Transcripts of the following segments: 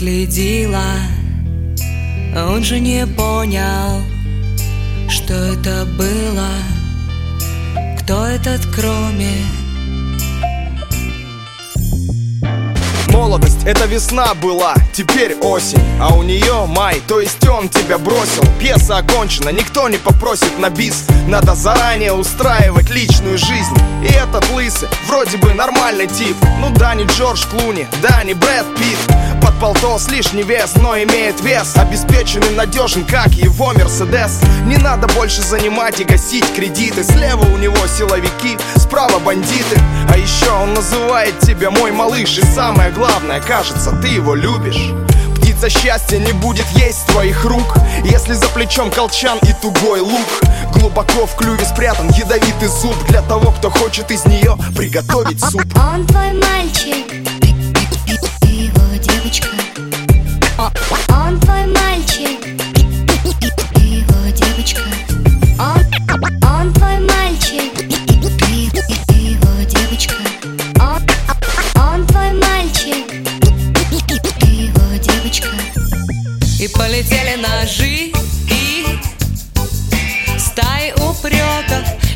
Ты наследила, а он же не понял, что это было. Кто этот кроме Молодость, это весна была, теперь осень. А у нее май, то есть он тебя бросил. Пьеса окончена, никто не попросит на бис. Надо заранее устраивать личную жизнь. И этот лысый, вроде бы нормальный тип. Ну да, не Джордж Клуни, да, не Брэд Питт. Под полтос лишний вес, но имеет вес. Обеспеченный, надежен, как его Мерседес. Не надо больше занимать и гасить кредиты. Слева у него силовики, справа бандиты. А еще он называет тебя мой малыш И самое главное главное, кажется, ты его любишь. Птица счастья не будет есть твоих рук Если за плечом колчан и тугой лук. Глубоко в клюве спрятан ядовитый зуб Для того, кто хочет из нее приготовить суп. Он твой мальчик, ты его девочка. Он твой мальчик,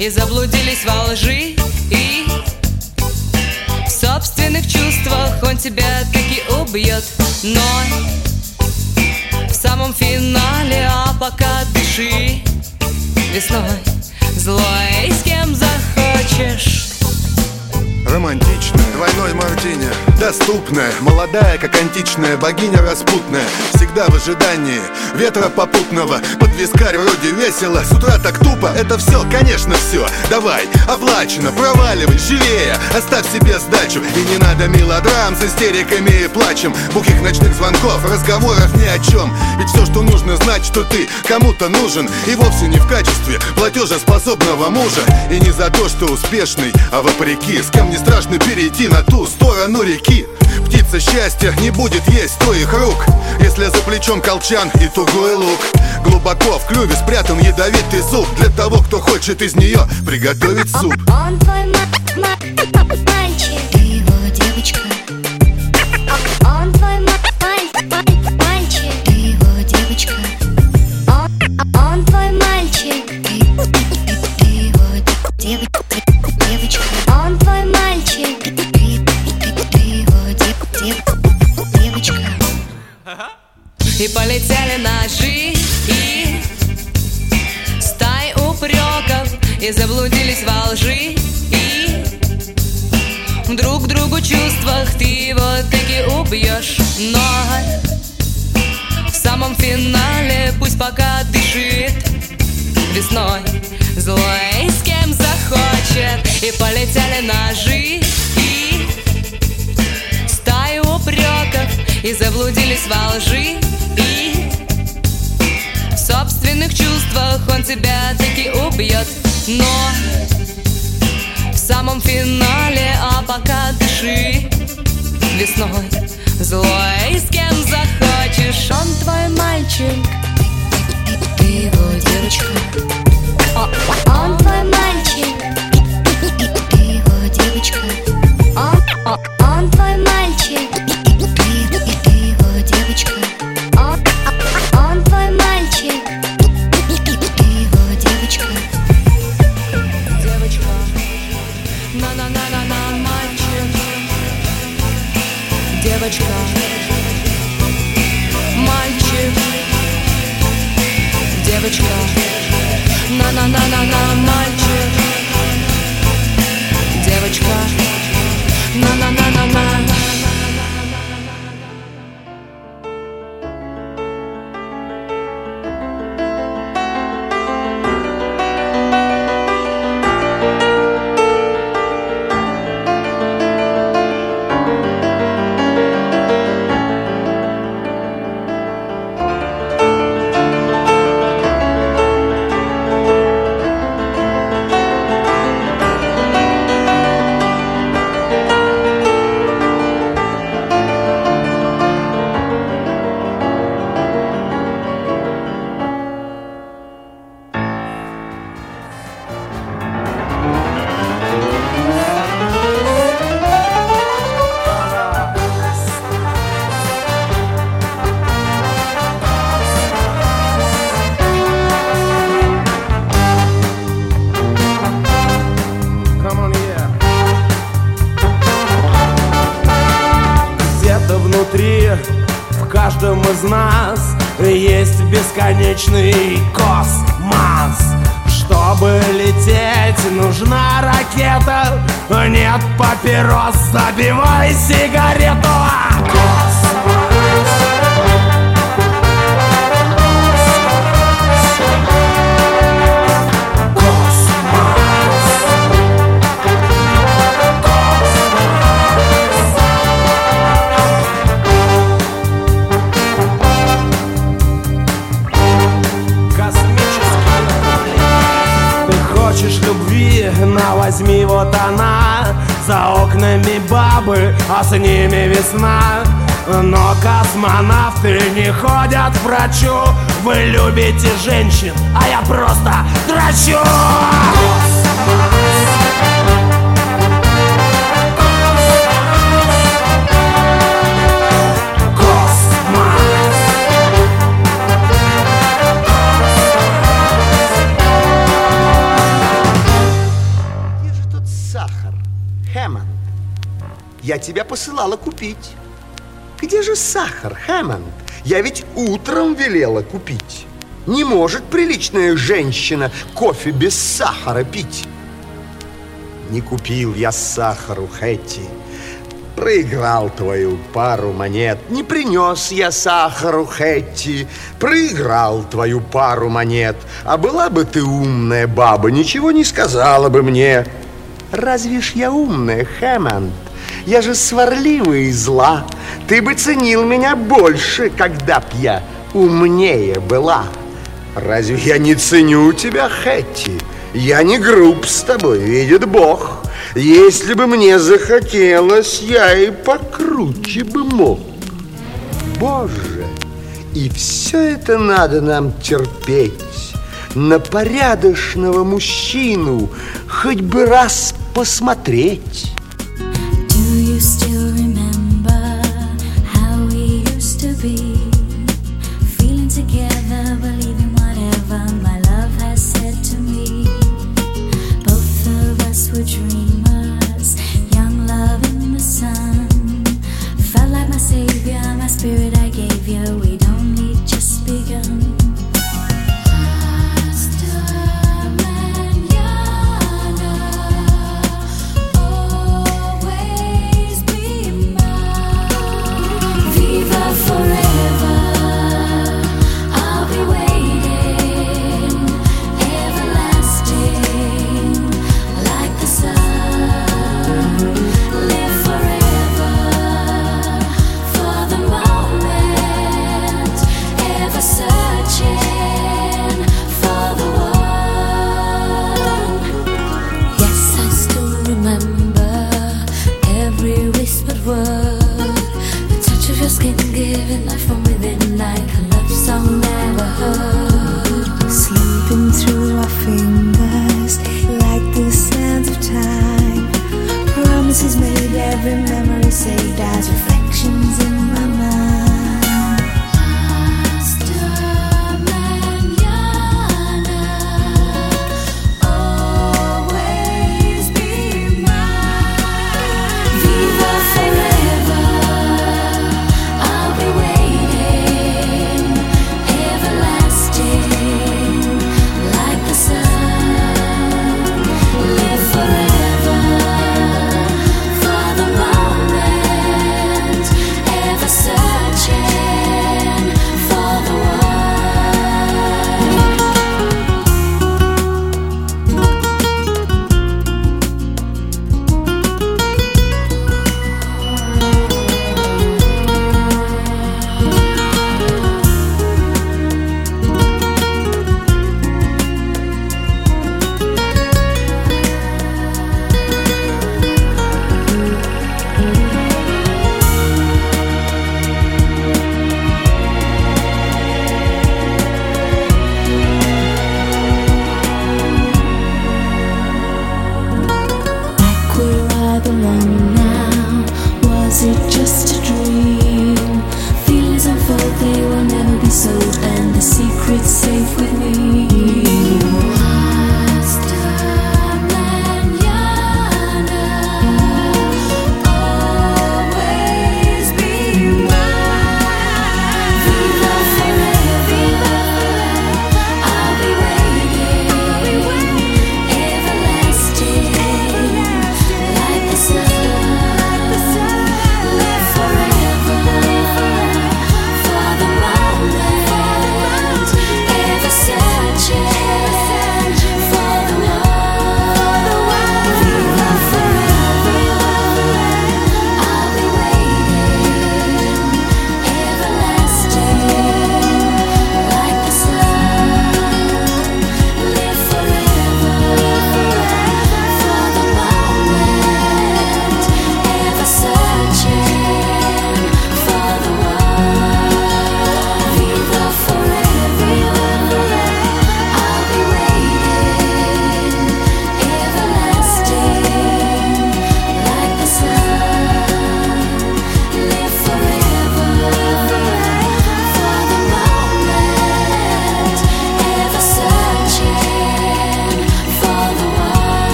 И заблудились во лжи и в собственных чувствах Он тебя таки убьет. Но в самом финале, а пока дыши Весной злой, с кем захочешь. Романтичная, двойной мартини Доступная, молодая, как античная богиня распутная. Всегда в ожидании ветра попутного. Под вискарь вроде весело, с утра так тупо. Это все, конечно, все, давай, оплачено Проваливай, живее, оставь себе сдачу И не надо мелодрам с истериками и плачем. Бухих ночных звонков, разговоров ни о чем Ведь все, что нужно знать, что ты кому-то нужен. И вовсе не в качестве платежеспособного мужа. И не за то, что успешный, а вопреки. С кем не страшно перейти на ту сторону реки. Птица счастья не будет есть твоих рук Если за плечом колчан и тугой лук. Глубоко в клюве спрятан ядовитый зуб Для того, кто хочет из нее приготовить суп. Он твой ма- ма- мальчик, И полетели ножи и стаи упреков И заблудились во лжи и Друг другу чувствах ты его таки убьешь Но в самом финале пусть пока дышит Весной. Злой с кем захочет И полетели ножи и стаи упреков И заблудились во лжи и в собственных чувствах он тебя таки убьет. Но в самом финале, а пока дыши Весной. Злой, с кем захочешь Он твой мальчик, нас есть бесконечный космос. Чтобы лететь, нужна ракета Нет папирос, забивай сигарету вот она. За окнами бабы, а с ними весна. Но космонавты не ходят к врачу. Вы любите женщин, а я просто драчу Где Я тебя посылала купить. Где же сахар, Хэммонд? Я ведь утром велела купить. Не может приличная женщина кофе без сахара пить. Не купил я сахару, Хэтти. Проиграл твою пару монет. Не принес я сахару, Хэтти. Проиграл твою пару монет. А была бы ты умная баба, ничего не сказала бы мне. Разве ж я умная, Хэммонд? Я же сварливая и зла. Ты бы ценил меня больше, когда б я умнее была. Разве я не ценю тебя, Хэтти? Я не груб с тобой, видит Бог. Если бы мне захотелось, я и покруче бы мог. Боже, и все это надо нам терпеть. На порядочного мужчину хоть бы раз посмотреть. still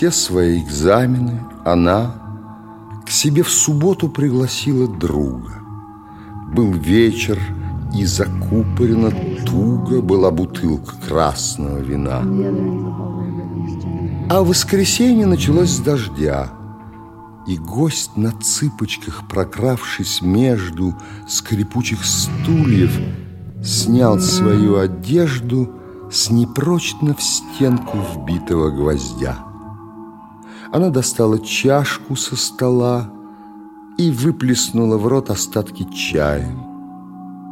все свои экзамены, она к себе в субботу пригласила друга. Был вечер, и закупорена туго была бутылка красного вина. А в воскресенье началось с дождя, и гость на цыпочках, прокравшись между скрипучих стульев, снял свою одежду с непрочно в стенку вбитого гвоздя. Она достала чашку со стола и выплеснула в рот остатки чая.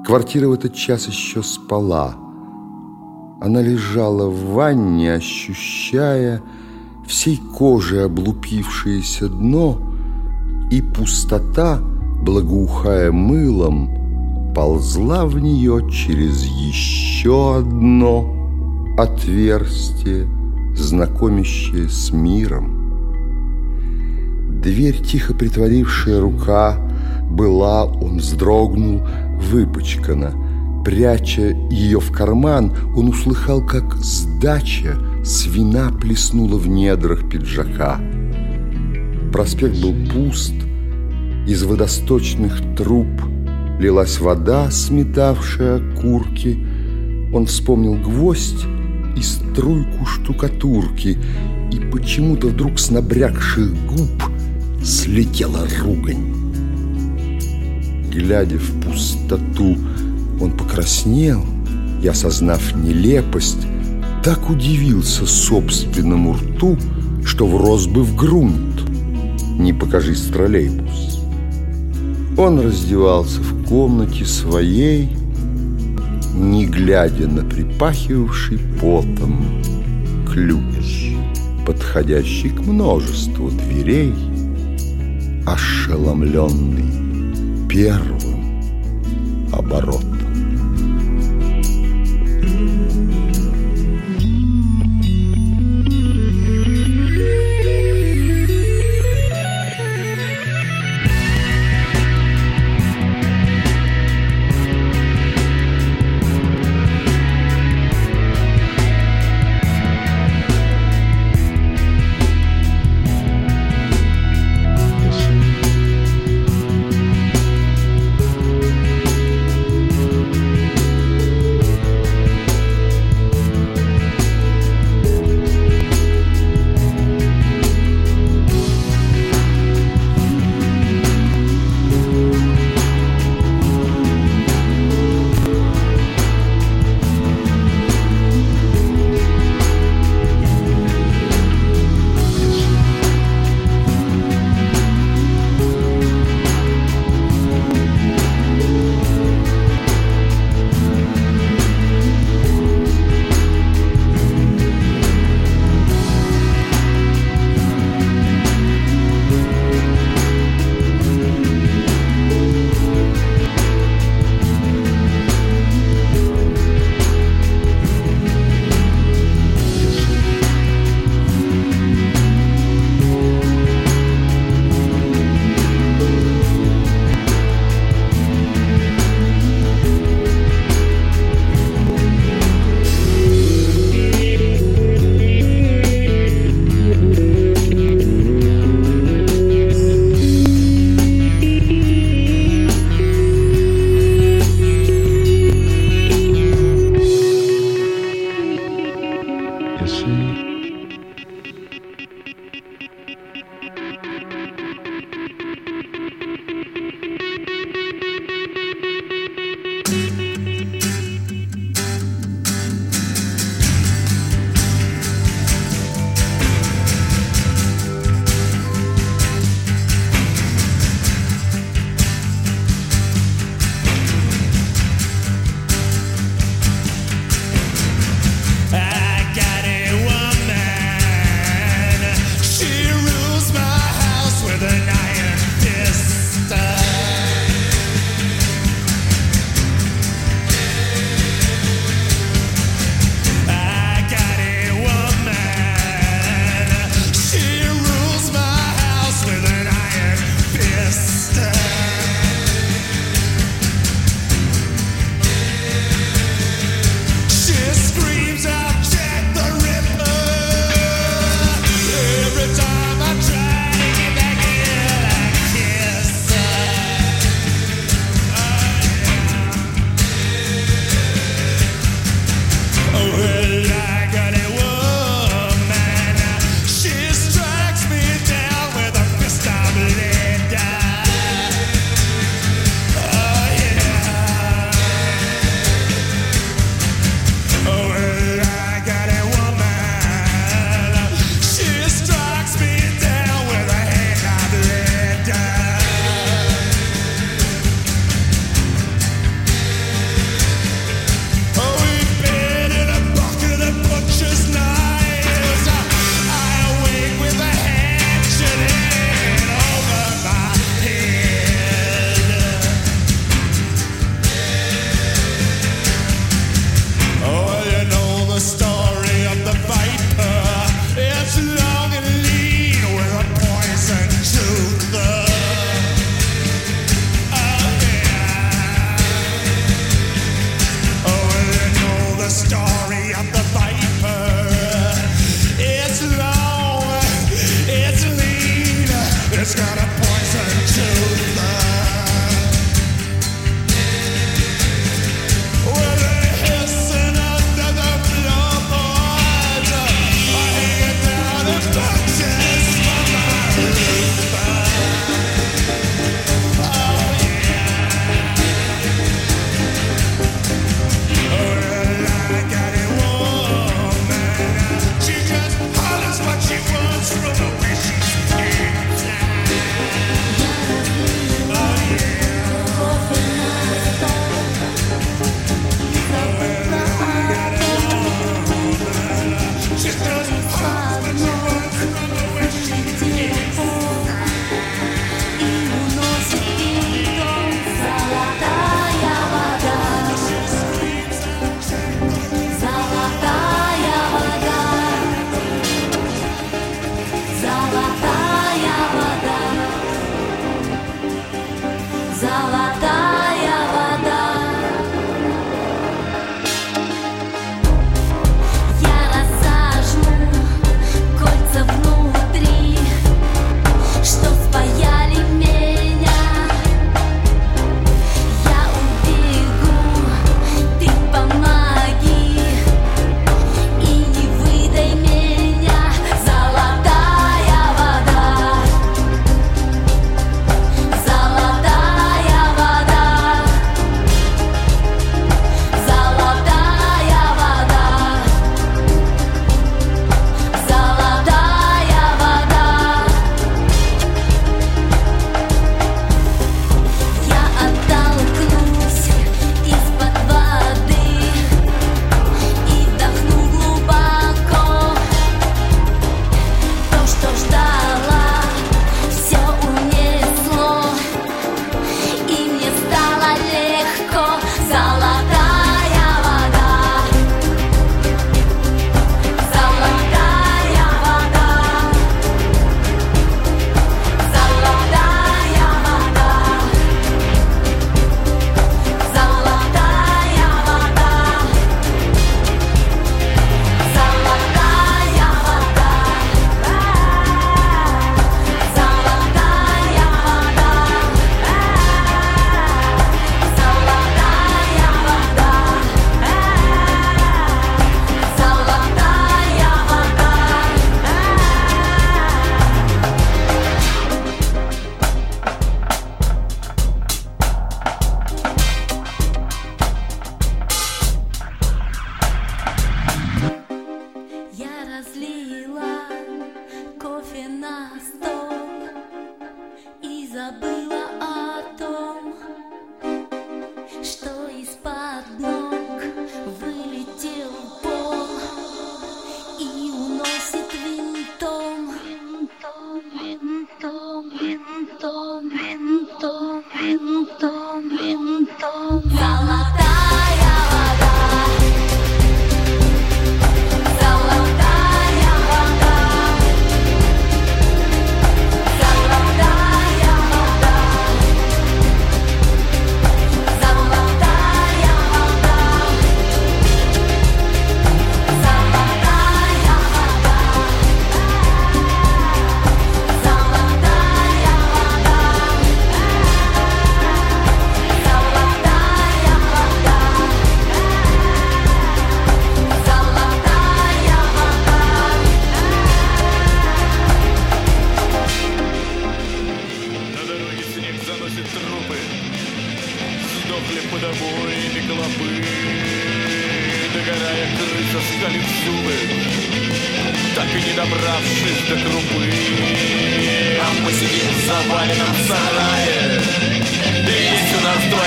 Квартира в этот час еще спала. Она лежала в ванне, ощущая всей кожей облупившееся дно, и пустота, благоухая мылом, ползла в нее через еще одно отверстие, знакомящее с миром. Дверь, тихо притворившая рука, была, он вздрогнул, выпачкана. Пряча ее в карман, он услыхал, как сдача свина плеснула в недрах пиджака. Проспект был пуст, из водосточных труб лилась вода, сметавшая окурки. Он вспомнил гвоздь и струйку штукатурки, и почему-то вдруг с набрякших губ слетела ругань. Глядя в пустоту, он покраснел и, осознав нелепость, так удивился собственному рту, что врос бы в грунт. Не покажись троллейбус. Он раздевался в комнате своей, не глядя на припахивавший потом ключ, подходящий к множеству дверей, ошеломленный первым оборотом.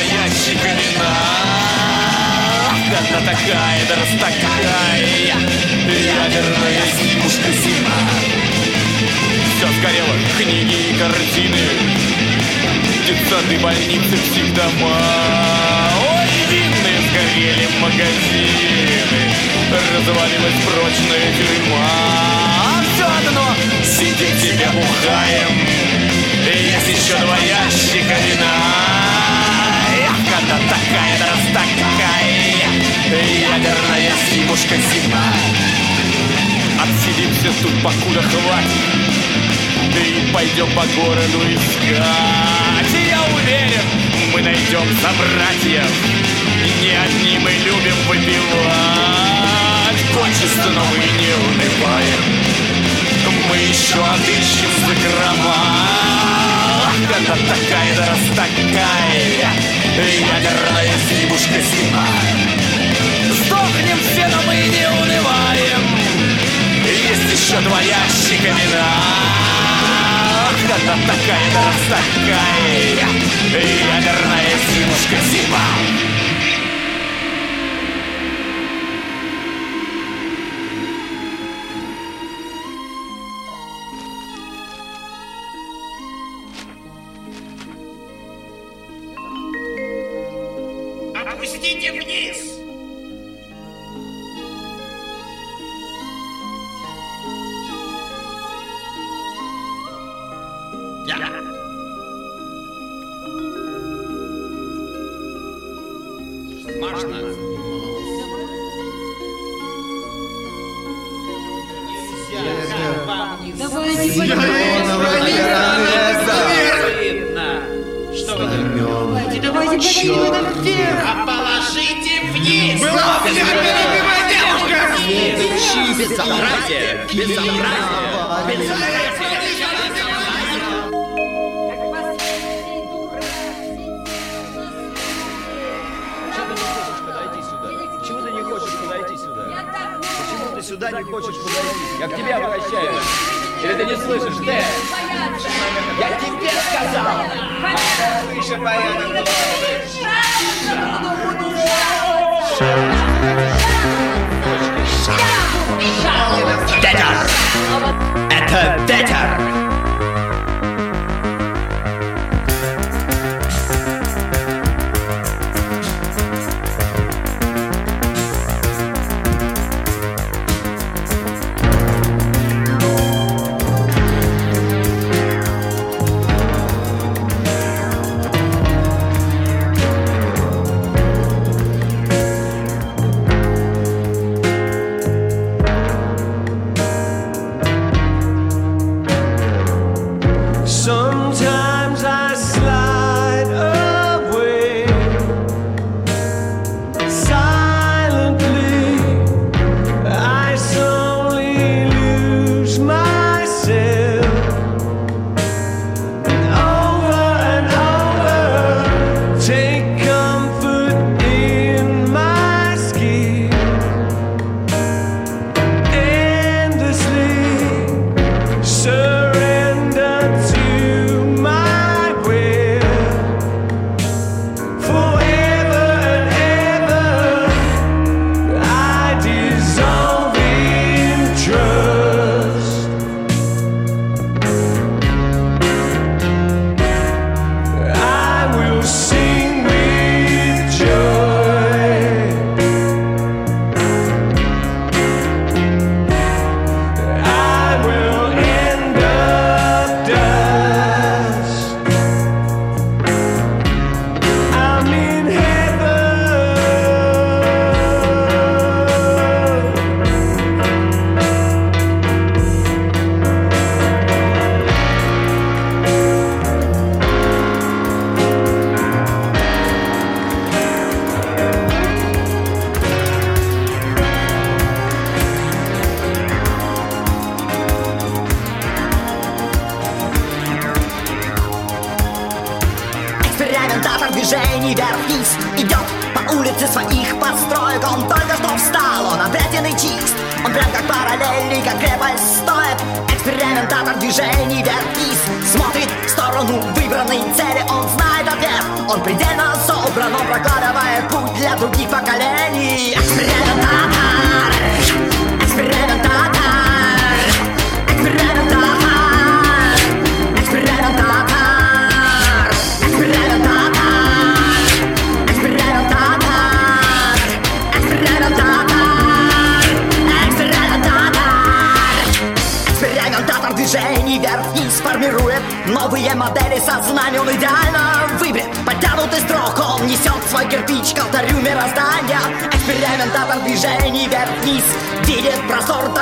Ящика вина Она такая, да раз такая. Ядерная зимушка зима все сгорело, книги и картины. Детсады, больницы, психдома Ой, винные сгорели магазины. Развалилась прочная тюрьма А все одно сидеть тебе бухаем. Есть еще два ящика когда такая, да раз такая. Ядерная зимушка зима. Отсидимся тут, покуда хватит. И пойдем по городу искать. Я уверен, мы найдем собратьев Не одни мы любим выпивать. Кончится, но мы не унываем Мы еще отыщем закрома Когда такая, да раз такая. Ядерная зимушка зима Сдохнем все, но мы не унываем. Есть еще два ящика вина. Когда такая, да раз такая. Ядерная зимушка зима А положите вниз! Безобразие! Безобразие! Почему сюда не хочешь подойти? Я к тебе обращаюсь. Или ты не слышишь, ты? Я тебе сказал! Выше порядок Детер! Это Детер!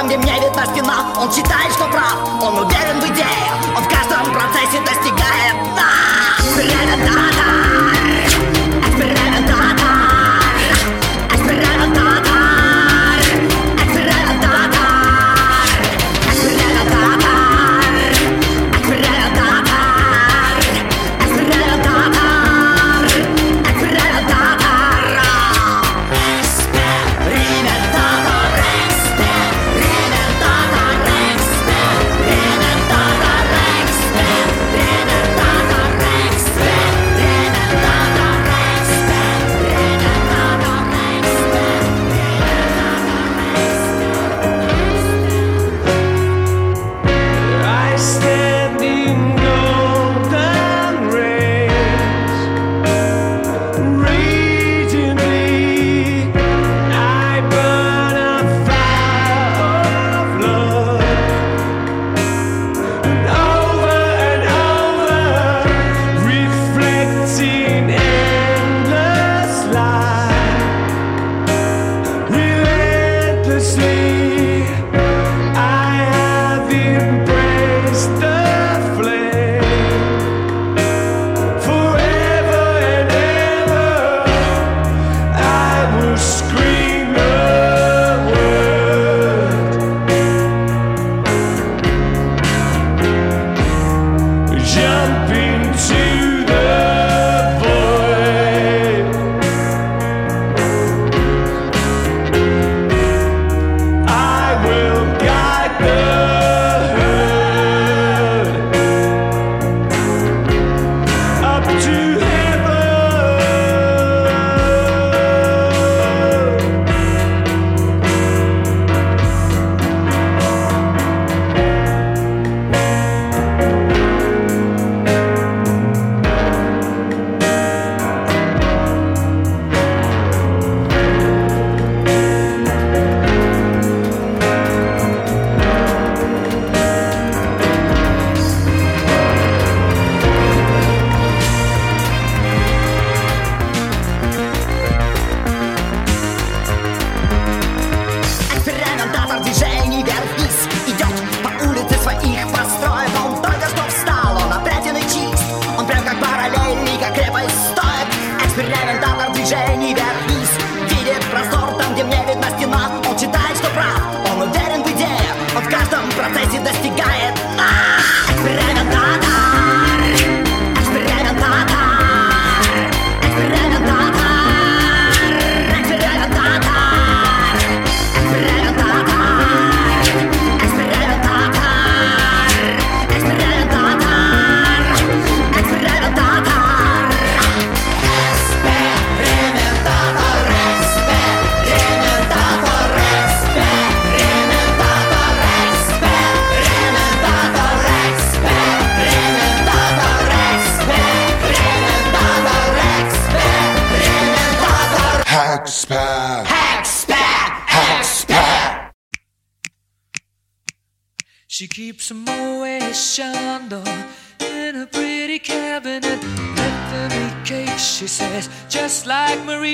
где мне видна спина Он считает, что прав, он уверен в идеях.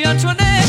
Maria Antoinette.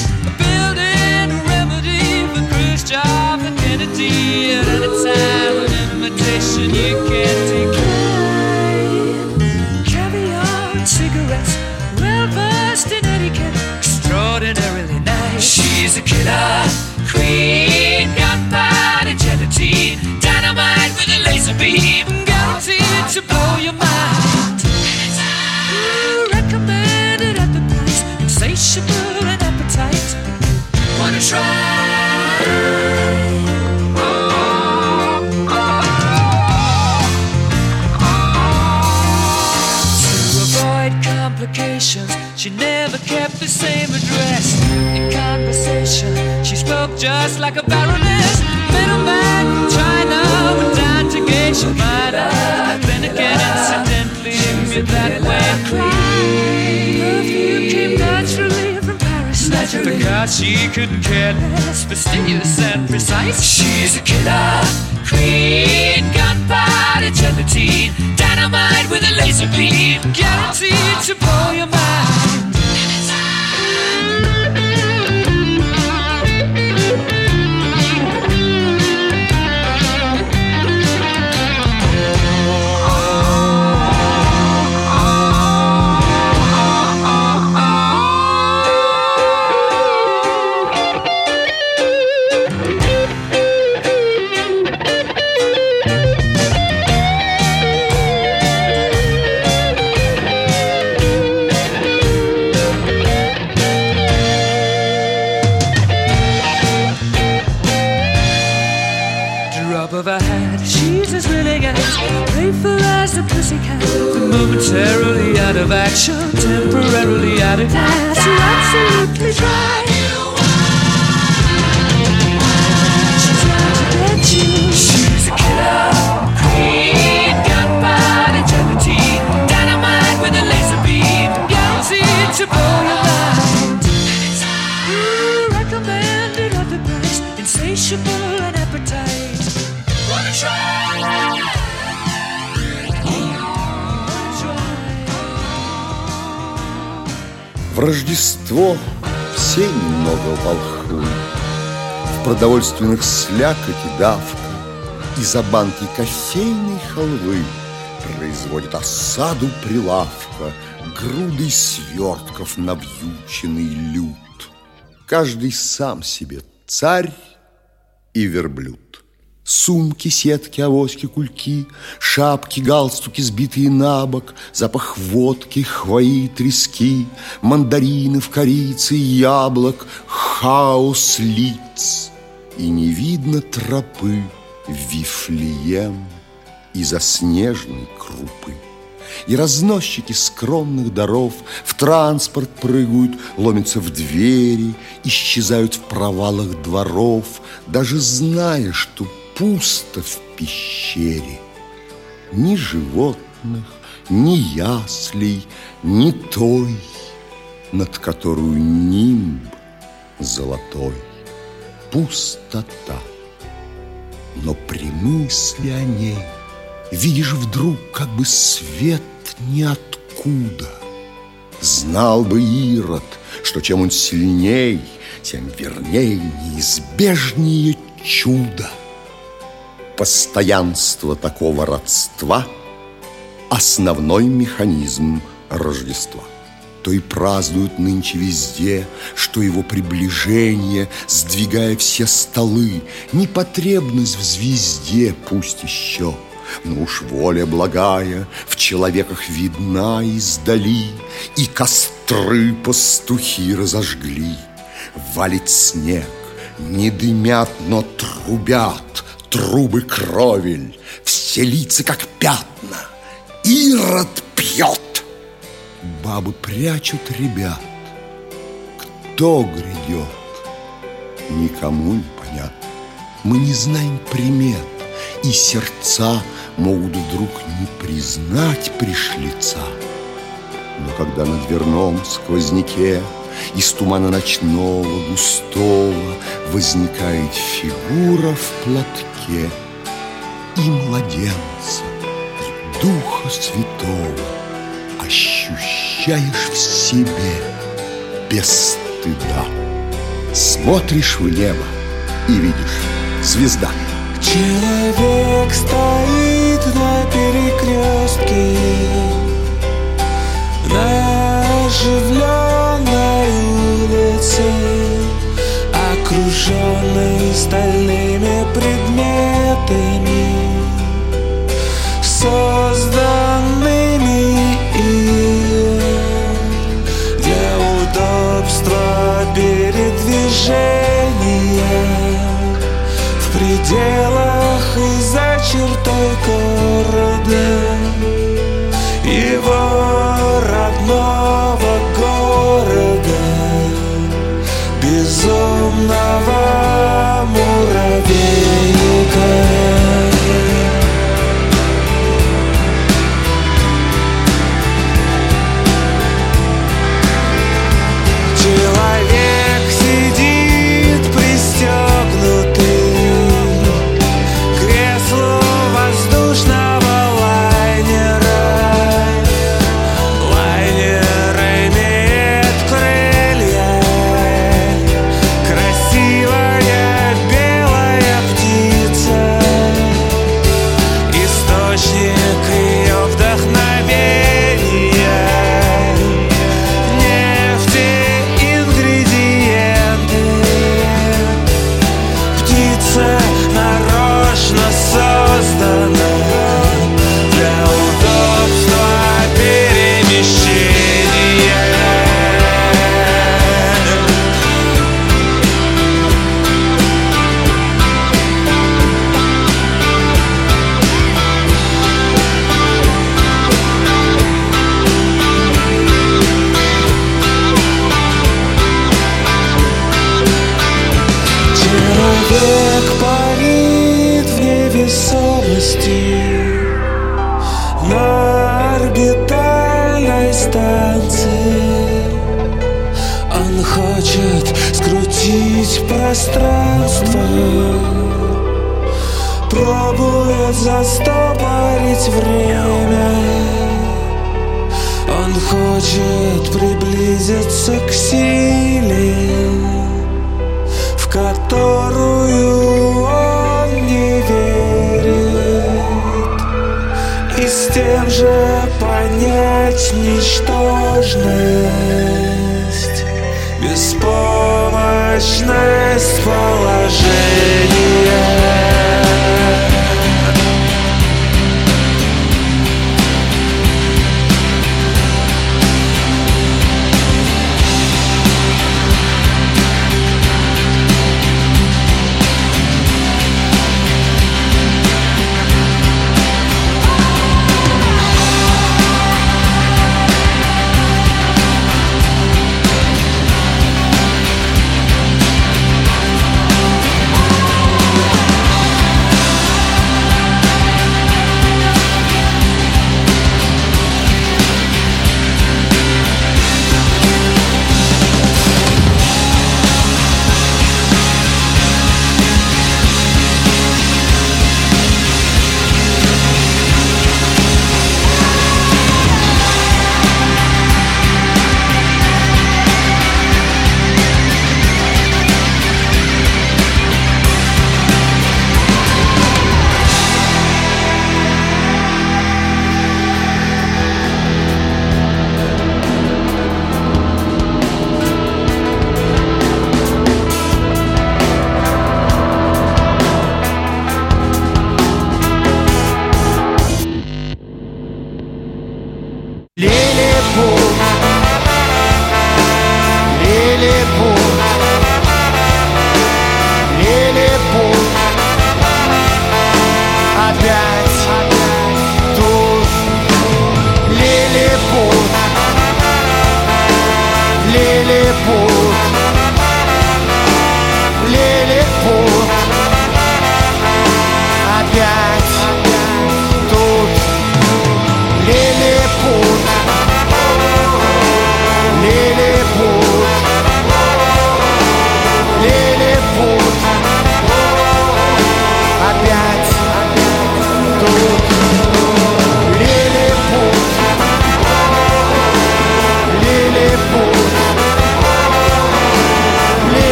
Like a baroness. Middleman China went down to Geisha Minor. Then again, incidentally, met that way. Perfume came naturally from Paris. Naturally. Because she couldn't care less, fastidious and precise. She's a killer queen, gunpowder gelatine, dynamite with a laser beam, guaranteed to blow your mind. Momentarily out of action, temporarily out of gas. You're absolutely dry. She's out to get you. She's a killer queen, gunpowder gelatine, dynamite with a laser beam, guaranteed to blow your mind. Recommended at the price, insatiable and appetite. Wanna try? Рождество все немного волхуют. В продовольственных слякоть и давка Из-за банки кофейной халвы Производит осаду прилавка Грудой свертков навьюченный люд. Каждый сам себе царь и верблюд. Сумки, сетки, авоськи, кульки, Шапки, галстуки, сбитые на бок, Запах водки, хвои, и трески, Мандаринов, корицы, яблок, Хаос лиц. И не видно тропы в Вифлеем Из-за снежной крупы. И разносчики скромных даров В транспорт прыгают, ломятся в двери, Исчезают в провалах дворов, Даже зная, что пусто в пещере. Ни животных, ни яслей, ни той, Над которую нимб золотой. Пустота. Но при мысли о ней Видишь вдруг как бы свет ниоткуда. Знал бы Ирод, что чем он сильней, Тем верней неизбежнее чудо. Постоянство такого родства – Основной механизм Рождества. То и празднуют нынче везде, Что его приближение, сдвигая все столы, Непотребность в звезде пусть еще – но уж воля благая в человеках видна издали, И костры пастухи разожгли. Валит снег, не дымят, но трубят Трубы кровель, все лица как пятна. Ирод пьет. Бабы прячут ребят. Кто грядет? Никому не понятно. Мы не знаем примет, и сердца могут вдруг не признать пришлица. Но когда на дверном сквозняке из тумана ночного густого Возникает фигура в платке И младенца, и Духа Святого. Ощущаешь в себе без стыда. Смотришь в небо и видишь звезда. Человек стоит на перекрестке На оживленной улице Окруженный стальными предметами Созданными им Для удобства передвижения В пределах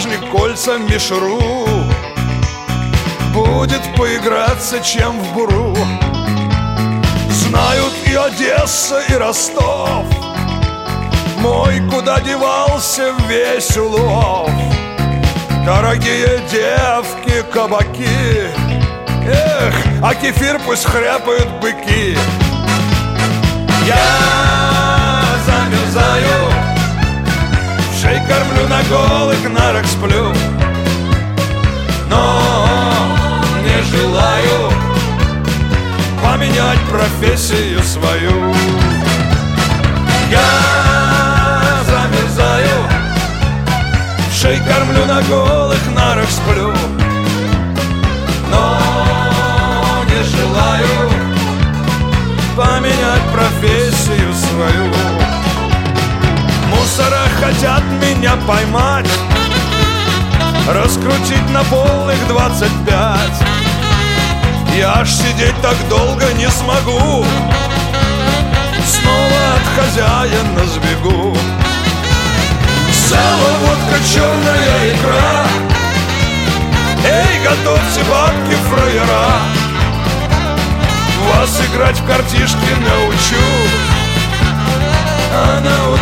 бумажник кольцами шру Будет поиграться, чем в буру. Знают и Одесса, и Ростов. Мой, куда девался весь улов. Дорогие девки, кабаки. Эх, а кефир пусть хряпают быки. Я замерзаю кормлю на голых нарах сплю, но не желаю поменять профессию свою. Я замерзаю, шей кормлю на голых нарах сплю, но не желаю поменять профессию свою. Мусора хотят меня поймать, раскрутить на полных двадцать пять. Я аж сидеть так долго не смогу. Снова от хозяина сбегу. Сало, водка, черная икра. Эй, готовьте бабки, фраера. Вас играть в картишки научу. на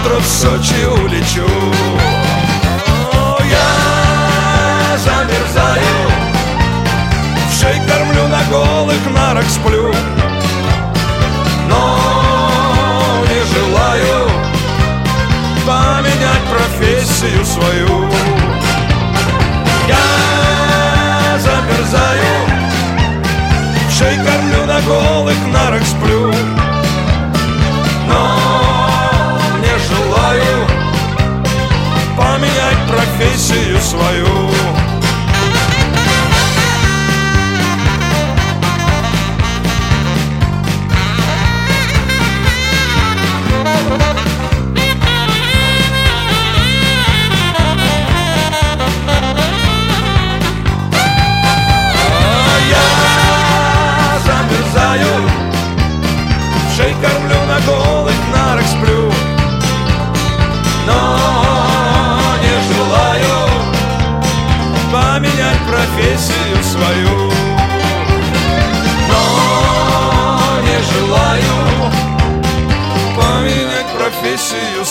утро в Сочи улечу. О, я замерзаю. В шей кормлю на голых нарах сплю. Но не желаю Поменять профессию свою. Я замерзаю. В шей кормлю на голых нарах сплю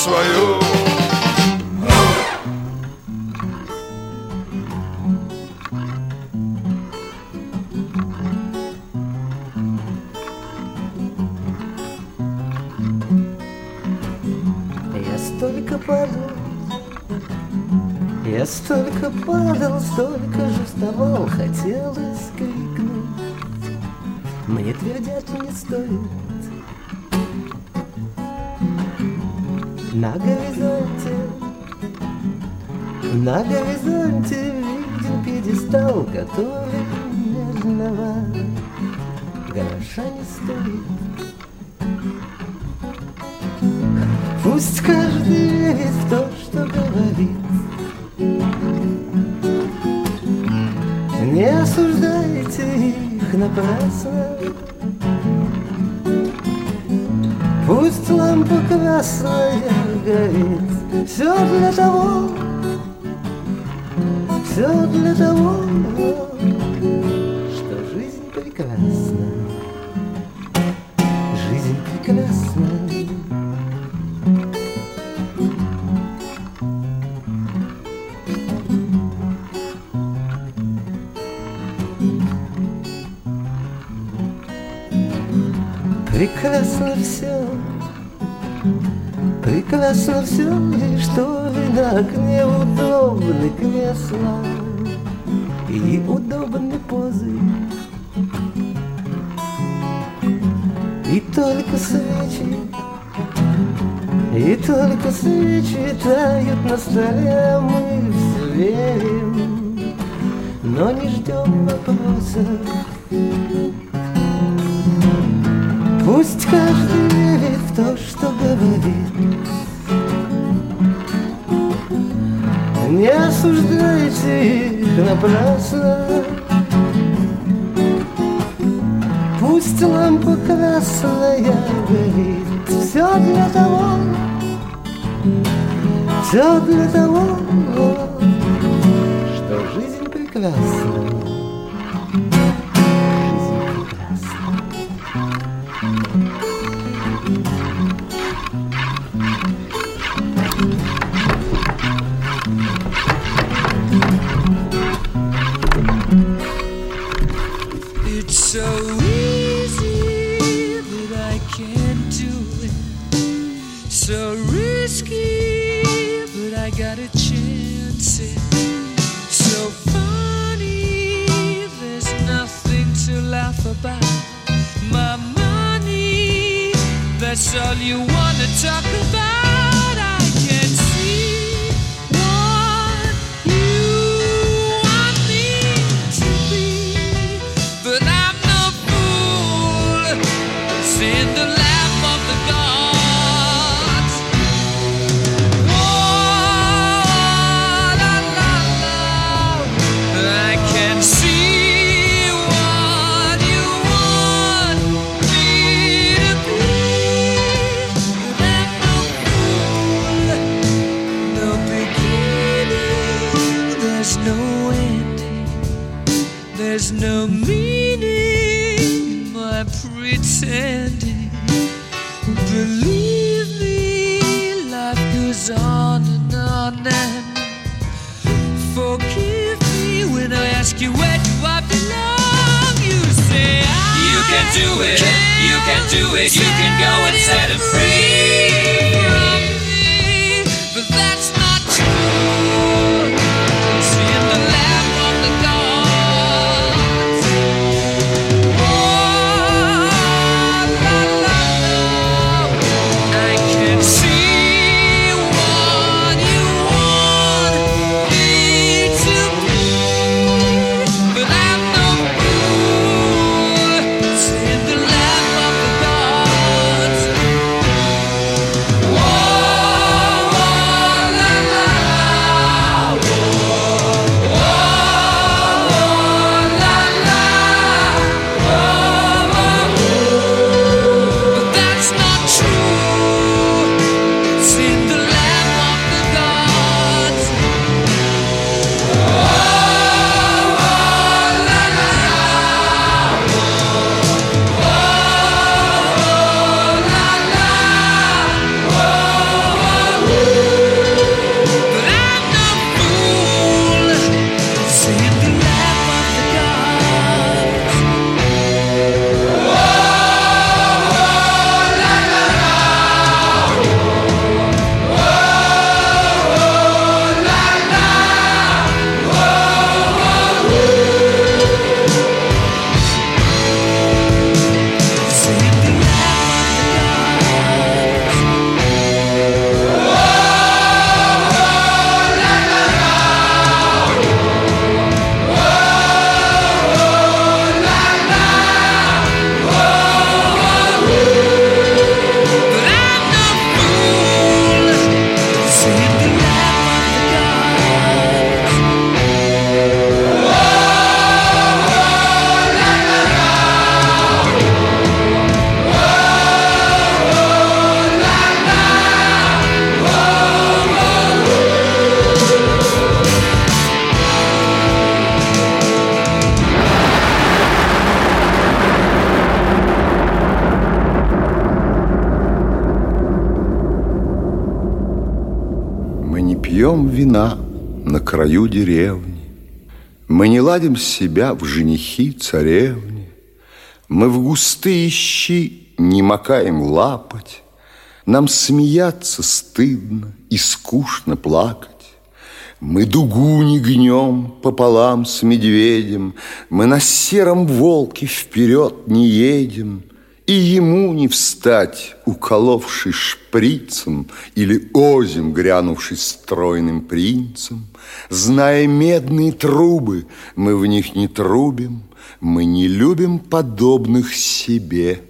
свою Я столько падал, я столько падал, столько же вставал, хотелось крикнуть. Мне твердят, не стоит. На горизонте, на горизонте виден пьедестал, который нежного гроша не стоит. Пусть каждый верит в то, что говорит. Не осуждайте их напрасно. Пусть лампа красная горит. Все для того, все для того, прекрасно все, и что на окне удобны кресла и удобны позы. И только свечи, и только свечи тают на столе, мы все верим, но не ждем вопросов. Пусть каждый осуждайте напрасно. Пусть лампа красная горит. Все для того, все для того, что жизнь прекрасна. All you wanna talk about. Can do it, you can do it, you can go and set him free. But that's not true. Вина на краю деревни, Мы не ладим себя в женихи царевни, Мы в густые щи не макаем лапать, Нам смеяться стыдно и скучно плакать. Мы дугу не гнем пополам с медведем, Мы на сером волке вперед не едем, И ему не встать, уколовший шприцем, Или озим, грянувший стройным принцем. Зная медные трубы, мы в них не трубим, Мы не любим подобных себе.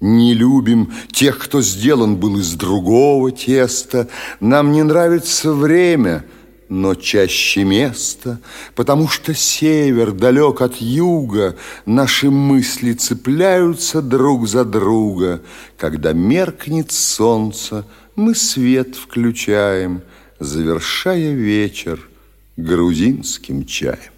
Не любим тех, кто сделан был из другого теста. Нам не нравится время, но чаще место, потому что север далек от юга, наши мысли цепляются друг за друга. Когда меркнет солнце, мы свет включаем, завершая вечер грузинским чаем.